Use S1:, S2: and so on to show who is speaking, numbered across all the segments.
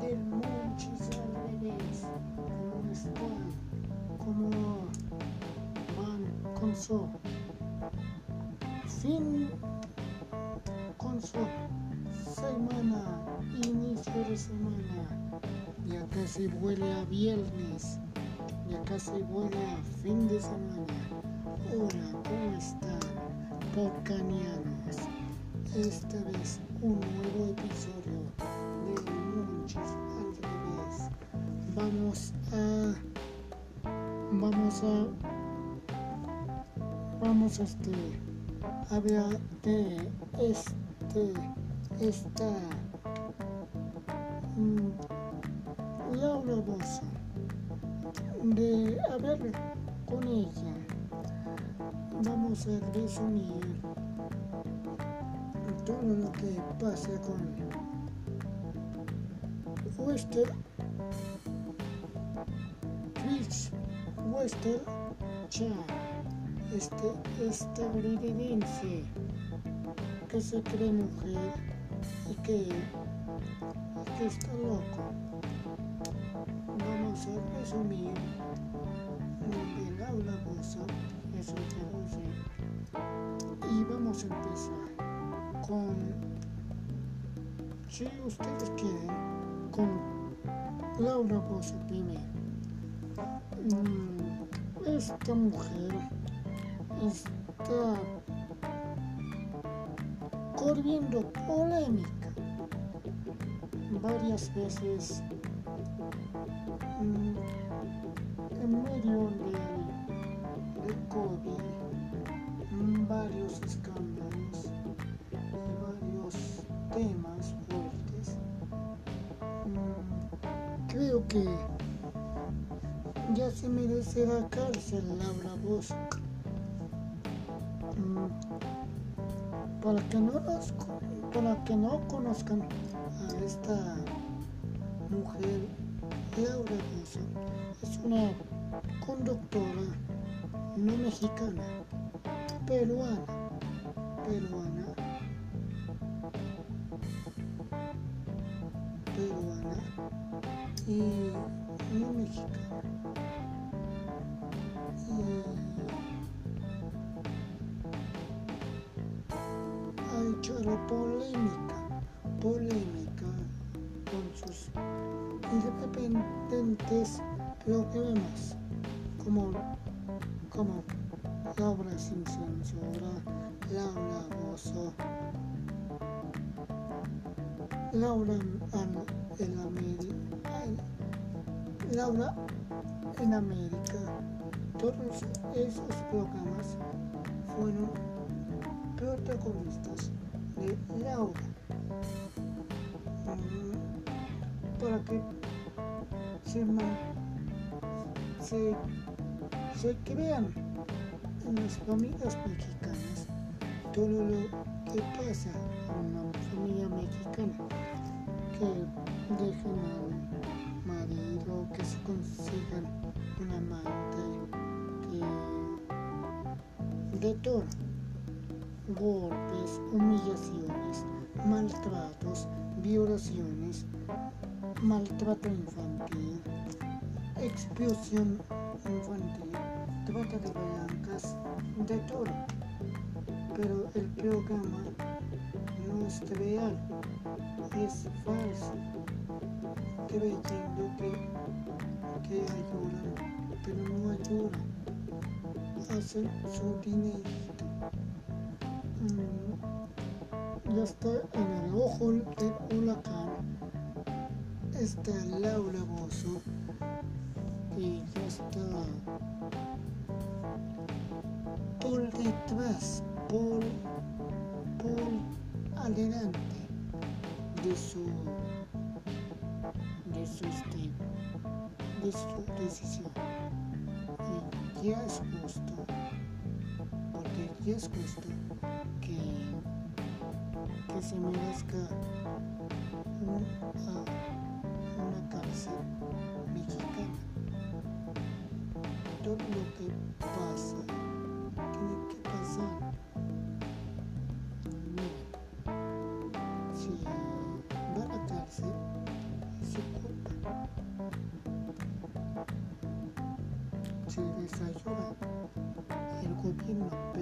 S1: del Monchis al revés. ¿Cómo están? ¿Cómo van con su fin? Con su semana, inicio de semana. Ya casi vuelve a viernes. Ya casi vuelve a fin de semana. Hola, ¿cómo están? Podcanianos. Esta vez un nuevo episodio de Vamos a. Vamos a. Vamos a este. Hablar de este. Esta. mm, Laura Bosa. De hablar con ella. Vamos a resumir todo lo que pasa con Wester, Chris Wester Chan, este estadounidense que se cree mujer y que, y está loco. Vamos a resumir de Laura Bosa, eso traduce, y vamos a empezar con, si ustedes quieren, con Laura primero. Mm, Esta mujer está corriendo polémica varias veces Para que no conozcan a esta mujer, Laura Bosch es una conductora no mexicana, peruana, peruana, peruana y Esos programas fueron protagonistas de Laura. Mm, Para que se, se, se crean en las familias mexicanas todo lo que pasa en una familia mexicana que dejen al marido, que se consigan un amante, de todo, golpes, humillaciones, maltratos, violaciones, maltrato infantil, explosión infantil, trata de blancas, de todo. Pero el programa no es real, es falso, creyendo que, que ayudan, pero no ayudan, hacen su dinerito. Mm, ya está en el ojo del huracán, está Laura Bozo y ya está por detrás, por, por adelante de su de su este, de su decisión. Y ya es justo, Dios justo que, que se merezca una, ah, una cárcel mexicana. Todo lo que pasa tiene que pasar. Si va a la cárcel, se culpa. Se desayuda el gobierno.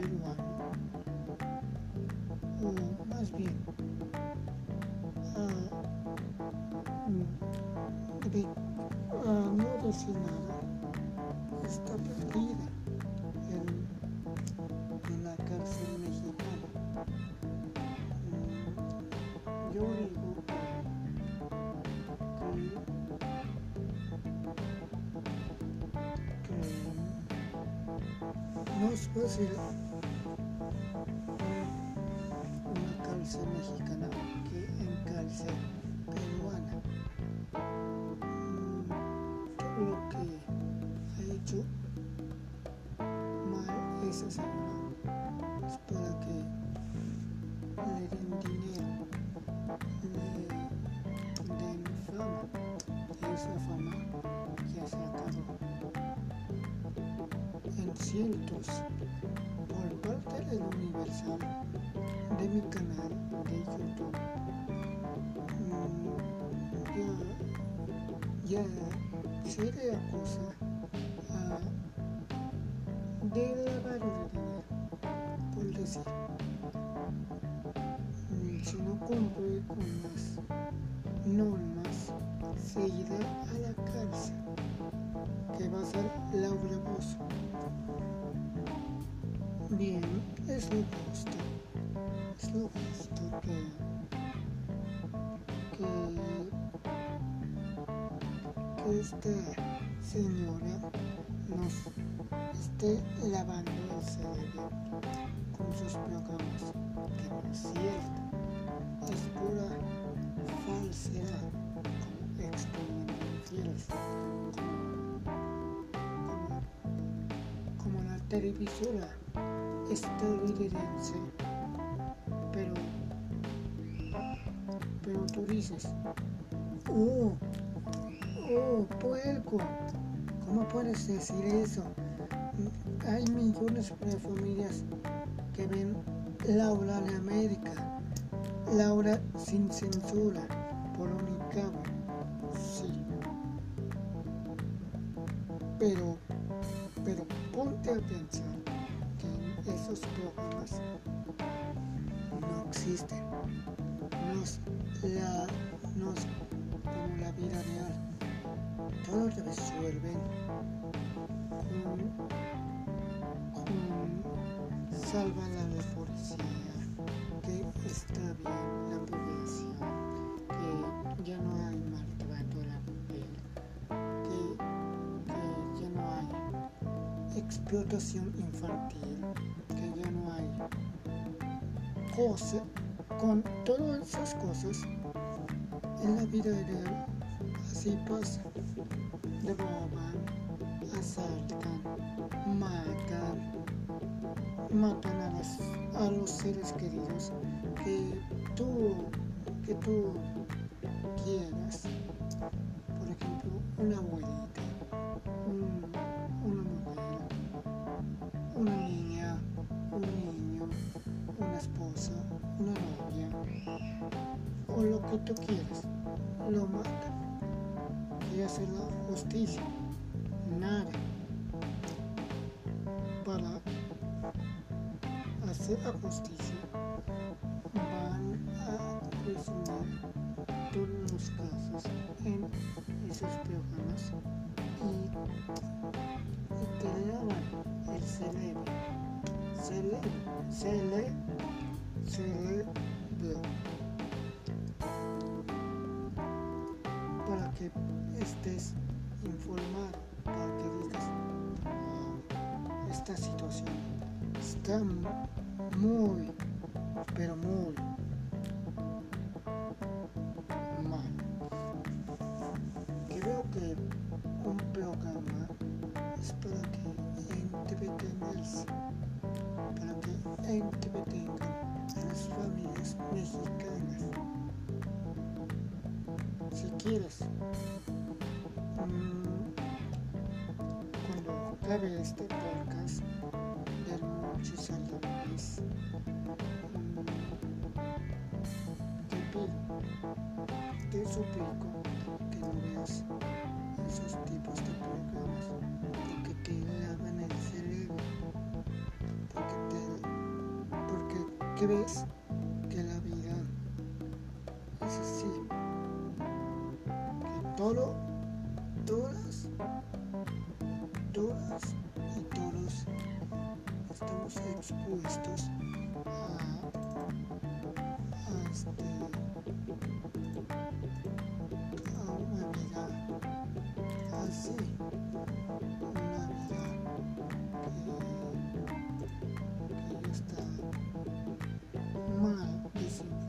S1: Es fácil una cárcel mexicana que en cárcel peruana. Mm, Todo lo que ha hecho mal esa señora Por parte del Universal, de mi canal de YouTube, mm, ya, ya se le acusa a de de dinero, por decir, mm, si no cumple con las normas, se irá a la cárcel, que va a ser Laura Bozo. Bien, es lo justo, es lo justo que, que, que esta señora nos esté lavando el cerebro con sus programas, que no es cierto, es pura falsedad, como exponiendo televisora estadounidense, pero, pero tú dices, oh, oh, puerco, ¿cómo puedes decir eso? Hay millones de familias que ven Laura de América, Laura sin censura, pasa, roban, asaltan, matan, matan a los seres queridos que tú, que tú quieras. Por ejemplo, una abuelita, un- una mujer, una niña, un niño, una esposa, una novia, o lo que tú quieras, lo matan. Y hace la justicia, nada. Para hacer la justicia, muy, pero muy mal. Creo que un programa es para que entretenerse, para que entretengan a las familias mexicanas. Si quieres, mm, cuando acabe este podcast, porque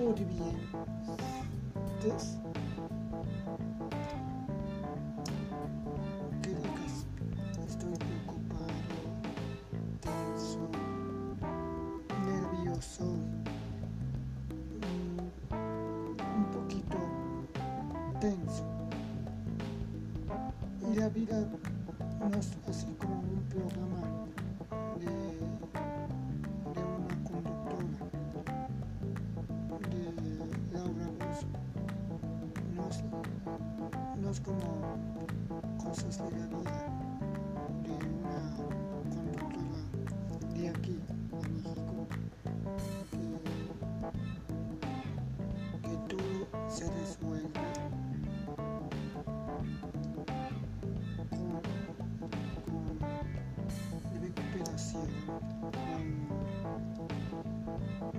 S1: Ocurre bien. Entonces, que de aquí, de México, que, todo se resuelve.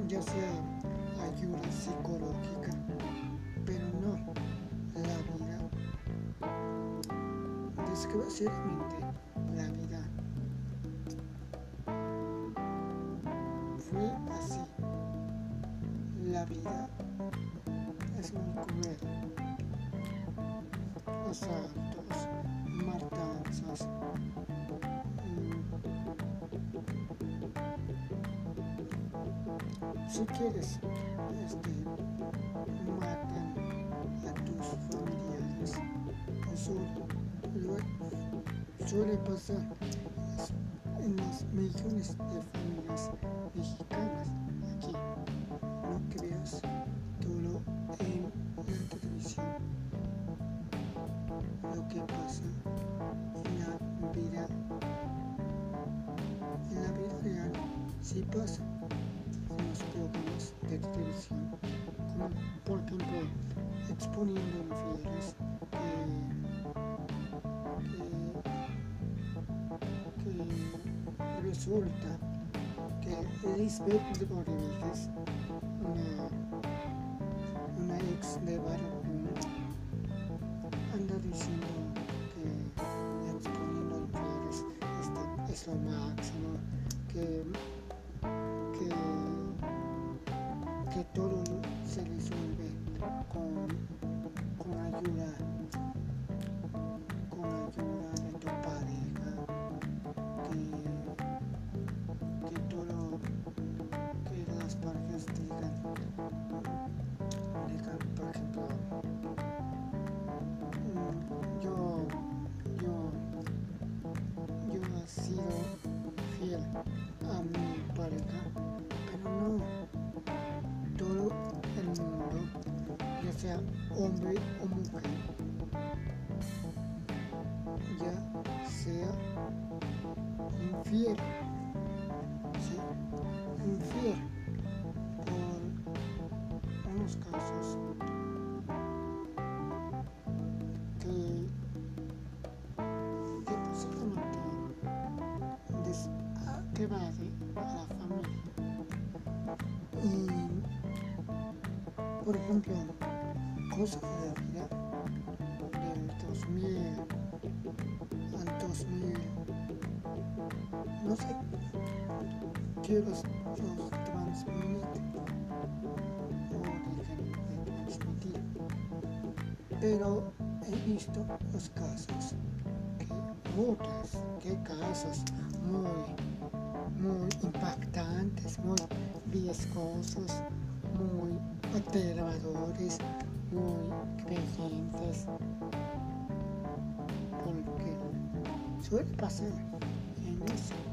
S1: ya sea ayuda psicológica, pero no la vida. Desgraciadamente, si quieres, este, matan a tus familiares. Eso suele pasar en las millones de familias mexicanas aquí. No creas todo en la televisión. Lo que pasa en la vida, en la vida real, sí pasa programas de televisión, como por ejemplo exponiendo infieles, que, que, resulta que Lisbeth Rodríguez, infiel, ¿sí? infiel por unos casos que, que posiblemente a la familia. Y por ejemplo, cosas que los, los transmite o de transmitir. pero he visto los casos, que muchos, que casos muy, muy impactantes, muy riesgosos, muy aterradores, muy creyentes, porque suele pasar en eso,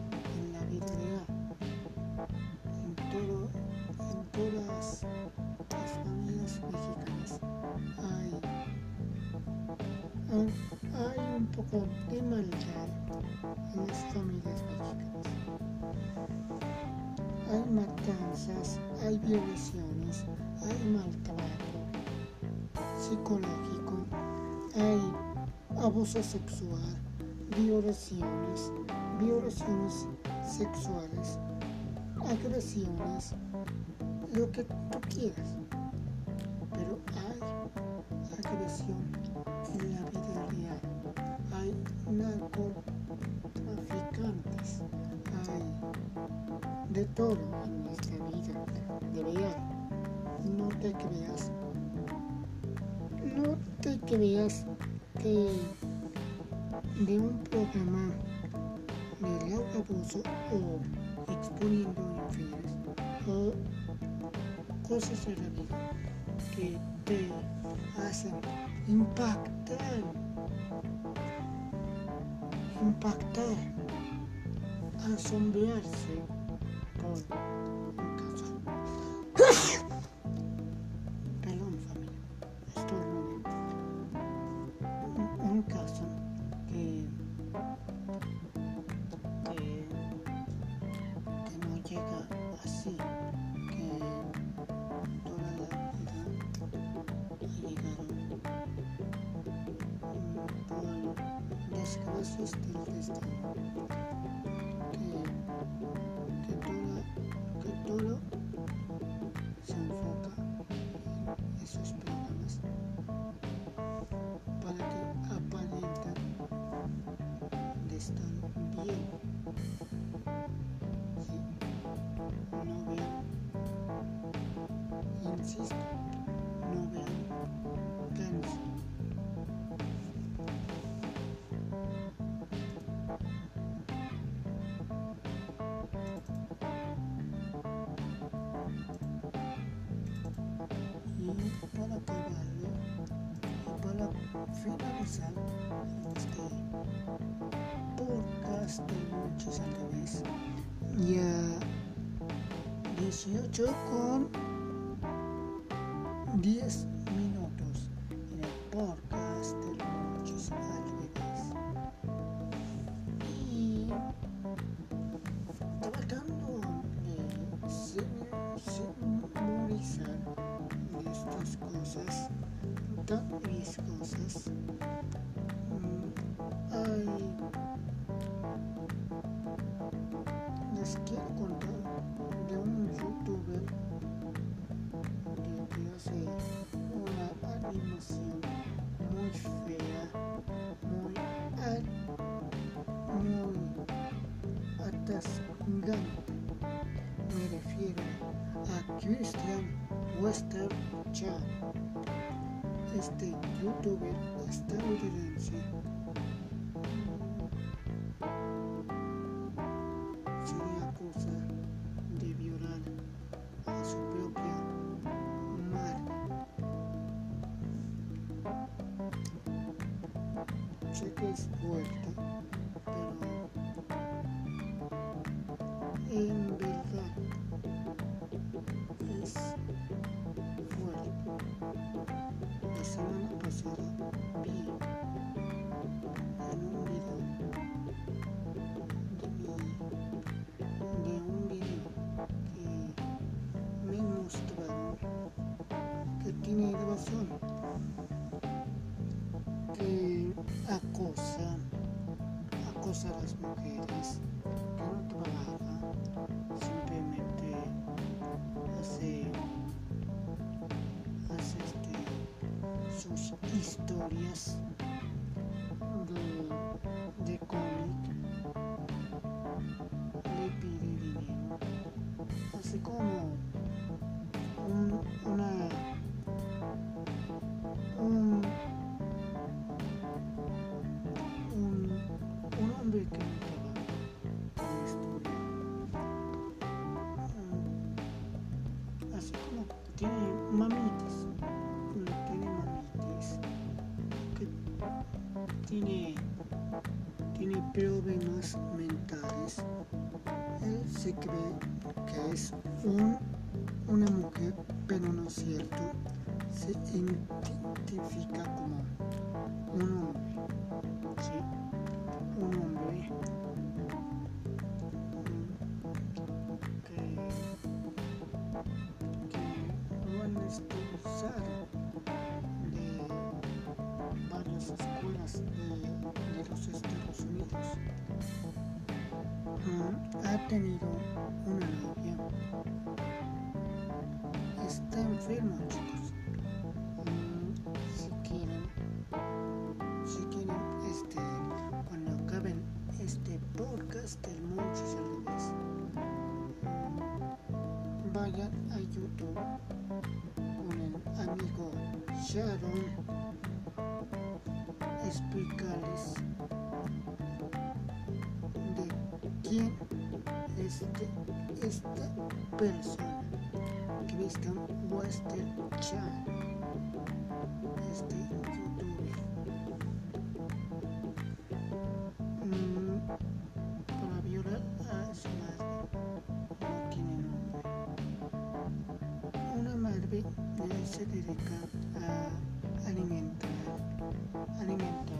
S1: hay un poco de maldad en las familias mexicanas. Hay matanzas, hay violaciones, hay maltrato psicológico, hay abuso sexual, violaciones, violaciones sexuales, agresiones, lo que tú quieras. Pero hay agresión en la vida narcotraficantes. Hay de todo en nuestra vida real. No te creas. No te creas que de un programa de abuso o exponiendo infieles o cosas de la vida que te hacen impactar, impactar, asombrarse por un caso. sister. Finalizar este podcast de muchos a la vez, ya 18 con 10 Wester Chan, este youtuber estadounidense semana pasada mentales, él se cree que es un, una mujer, pero no es cierto. Se identifica como un hombre. Un hombre que, lo han expulsado de varias escuelas de los Estados Unidos. Ha tenido una novia. Está enfermo, chicos. Si quieren, si quieren, este, cuando acaben este podcast del revés, mm, vayan a YouTube con el amigo Sharon explicarles persona Christian Western Chan este youtuber. Mm, para violar a su madre. No tiene nombre. Una madre se dedica a alimentar alimentarlo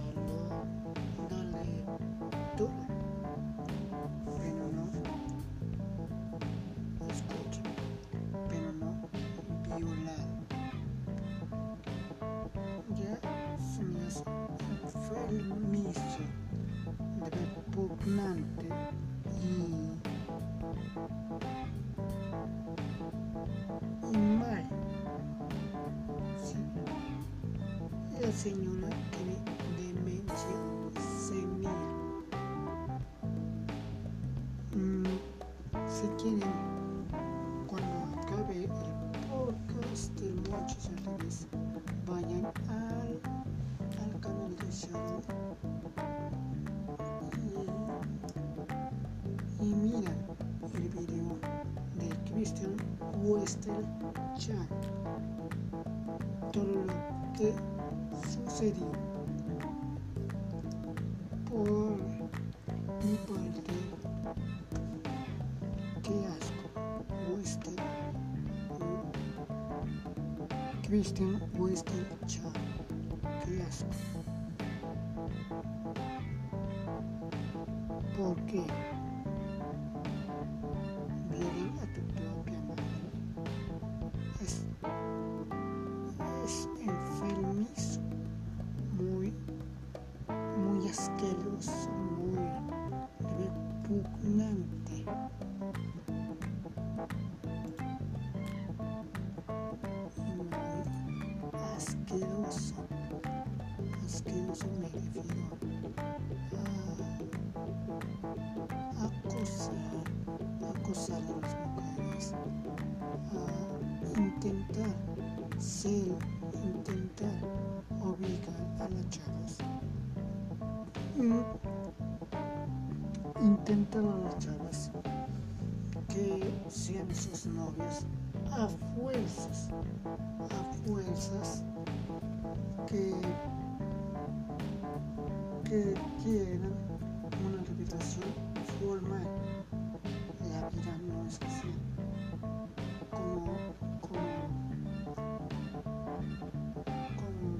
S1: señora demencia senil Mm, si quieren cuando acabe el podcast del Monchis al vayan al, al canal de Shadow. Y, y miran el video de Christian Wester Chan sucedió por mi parte. Qué asco Wester Christian Wester Chan qué asco. ¿Por que quieran una reputación formal. La vida no es así. Como, como, como,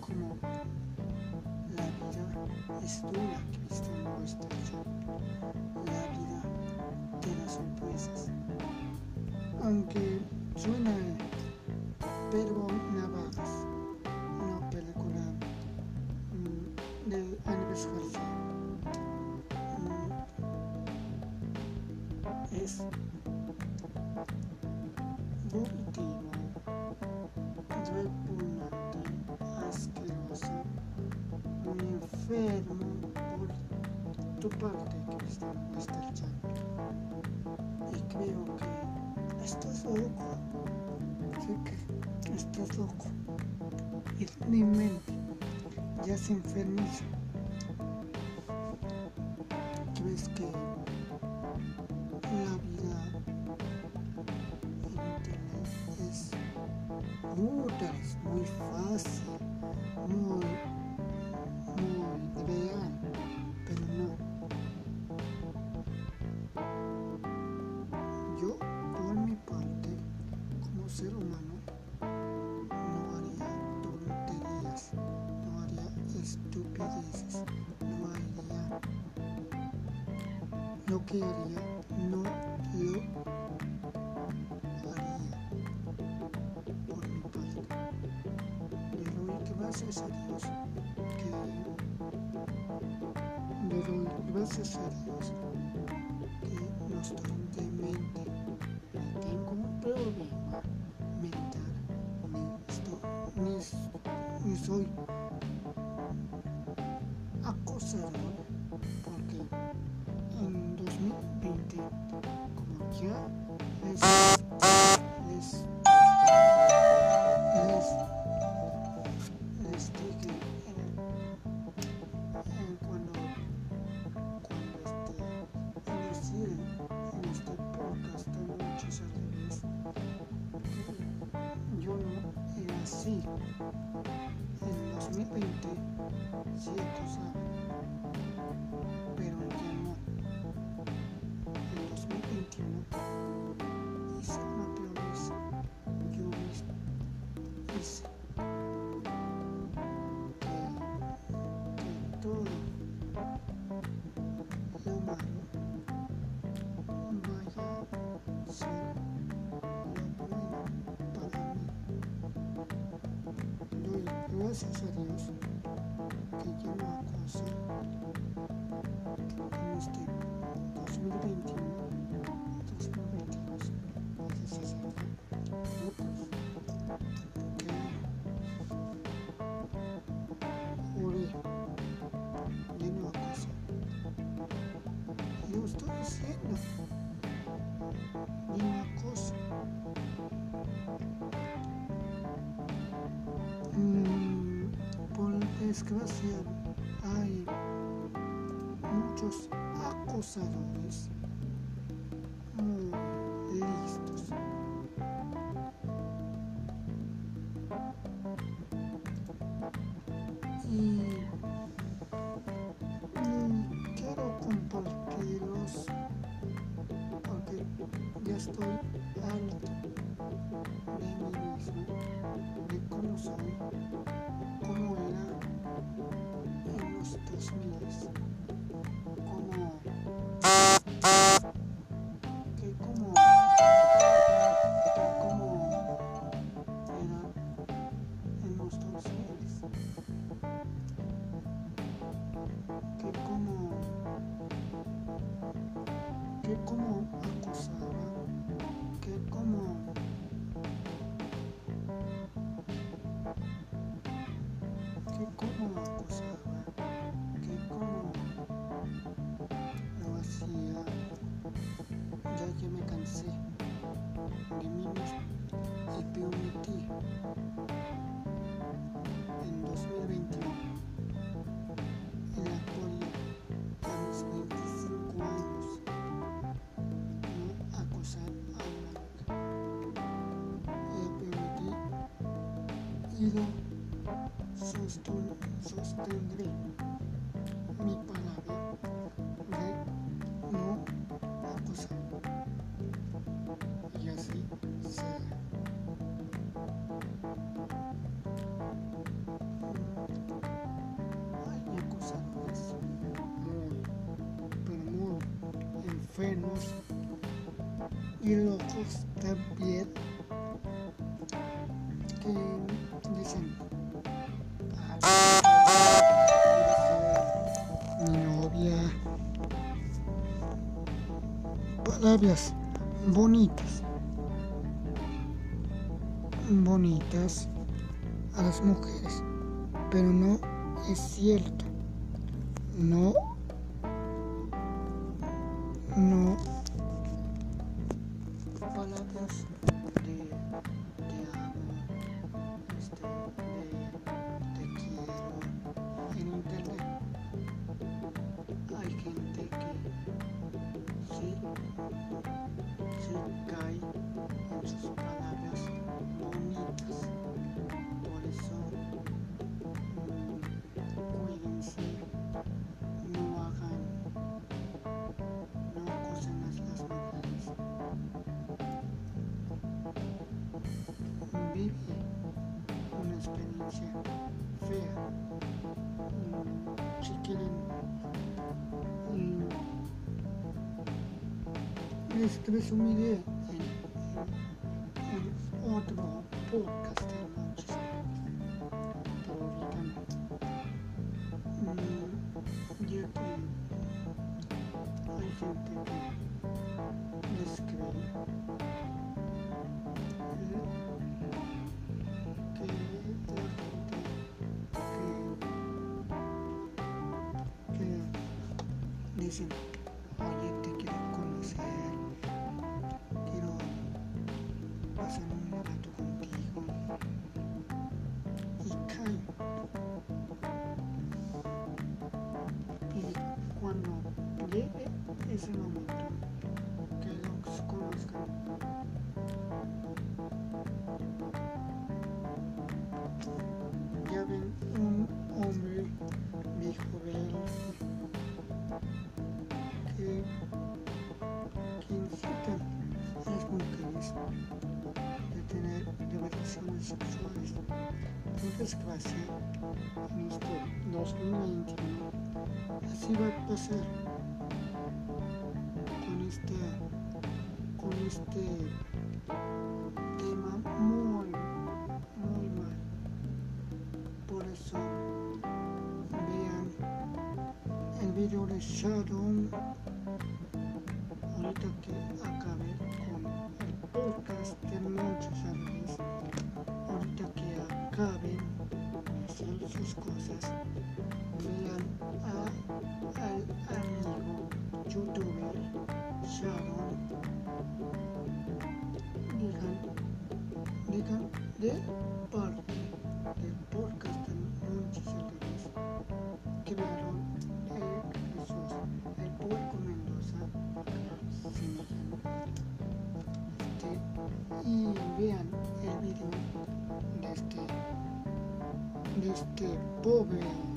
S1: como la vida es dura, no está La es vomitivo, repugnante, asqueroso, muy enfermo por tu parte, Cristian Westerchan. Y creo que estás loco. Sé que estás loco. Y mi mente ya se enfermiza. Es gracias a que mente. No tengo un problema mental, ni, estoy, ni, soy Así, en 2020, sí, tú sabes, pero ya desgracia hay muchos acosadores. y lo sostendré. Mi palabra. bonitas. Bonitas a las mujeres. Pero no es cierto. No les resumiré en, en, ese momento que los conozcan ya ven un hombre viejo bello que, que incita a las mujeres de tener relaciones sexuales. Por desgracia, en este 2021, así va a pasar este, con este tema muy, muy mal. Por eso vean el video de Shadow ahorita que acabe con el podcast de muchos amigos. Ahorita que acaben hacer sus cosas, vean a, al amigo youtuber Shadow. Digan, digan de parte del podcast de muchos amigos que vieron eh, Jesús, el público Mendoza, este, y vean el video de este, de este pobre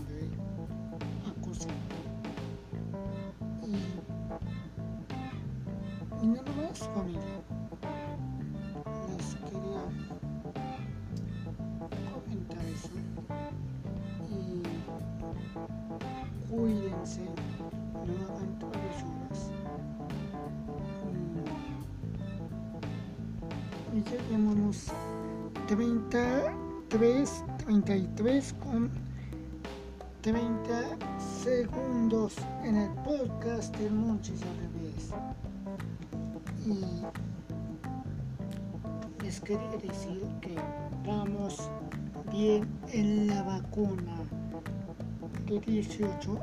S1: 33, 33 con 30 segundos en el podcast de Monchis al revés. Y les quería decir que vamos bien en la vacuna de 18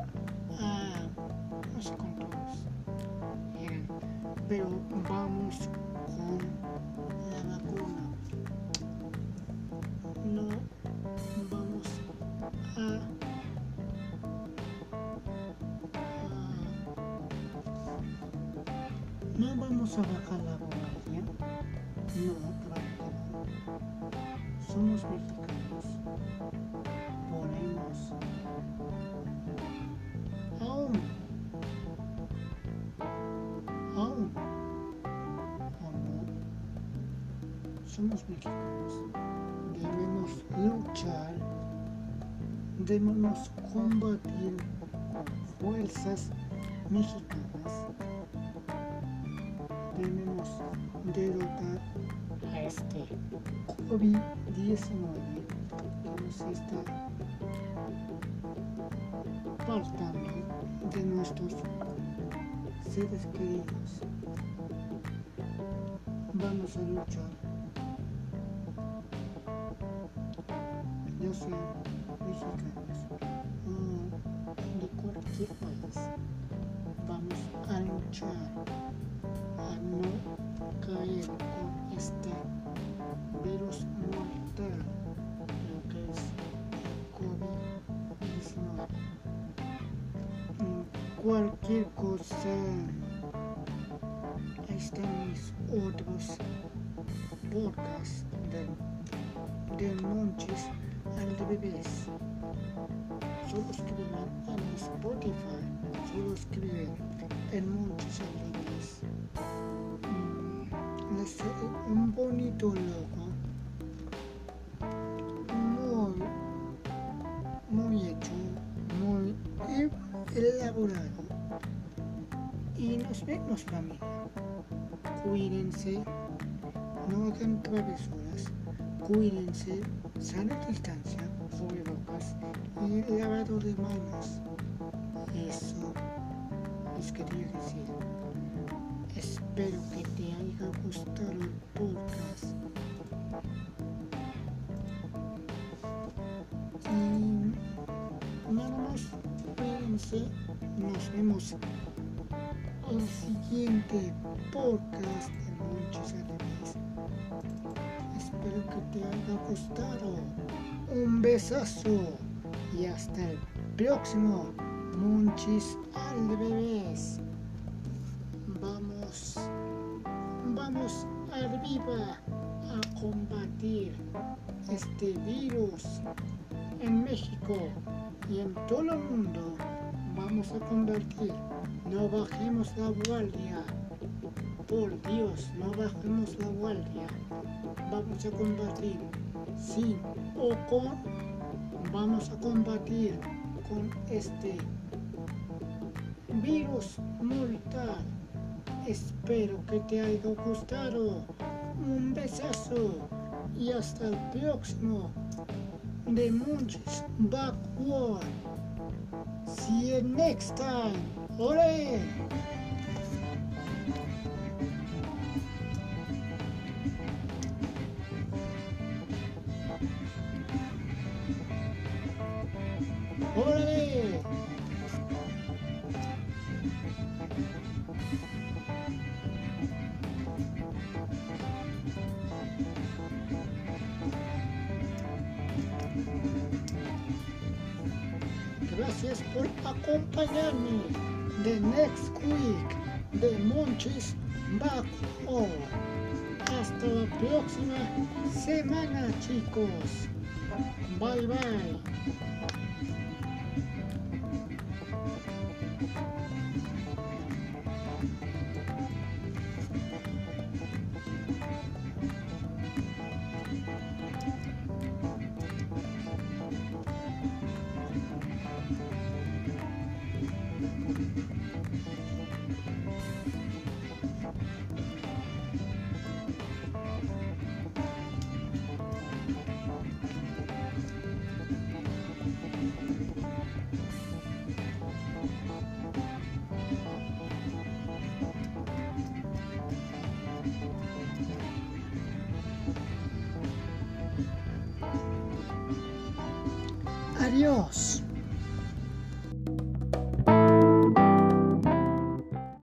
S1: a no sé cuántos eran, pero vamos con la vacuna. Vamos a bajar la guardia. No, no. Somos mexicanos. Ponemos aún, aún, no, somos mexicanos. Debemos luchar, debemos combatir con fuerzas mexicanas. COVID-19 que nos está apartando de nuestros seres queridos. Vamos a luchar. Ya sean mexicanos o de cualquier país. Vamos a luchar a no caer con este virus mortal, lo que es COVID-19 cualquier cosa. Ahí están mis otros podcasts de, de Monchis al bebés. Solo escriban en Spotify, solo escriben en Monchis al de es un bonito logo muy, muy hecho, muy elaborado. Y nos vemos familia. Cuídense, no hagan travesuras, cuídense, sana distancia, sobre bocas y lavado de manos. Eso es que quería decir. Espero que te haya gustado el podcast. Y nada más. Nos vemos el siguiente podcast de Monchis Árabes. Espero que te haya gustado. Un besazo y hasta el próximo Monchis al bebés. Arriba a combatir este virus en México y en todo el mundo. Vamos a combatir. No bajemos la guardia. Por Dios, no bajemos la guardia. Vamos a combatir sin o con. Vamos a combatir con este virus mortal. Espero que te haya gustado. Un besazo y hasta el próximo de Munches Backward. See you next time. ¡Ole! Gracias por acompañarme de Next Week de Monchis Back Home. Hasta la próxima semana, chicos. Bye bye.